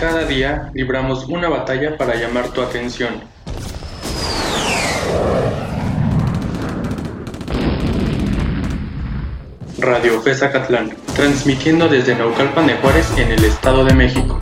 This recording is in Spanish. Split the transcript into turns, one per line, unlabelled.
Cada día libramos una batalla para llamar tu atención. Radio FESA Catlán, transmitiendo desde Naucalpan de Juárez en el Estado de México.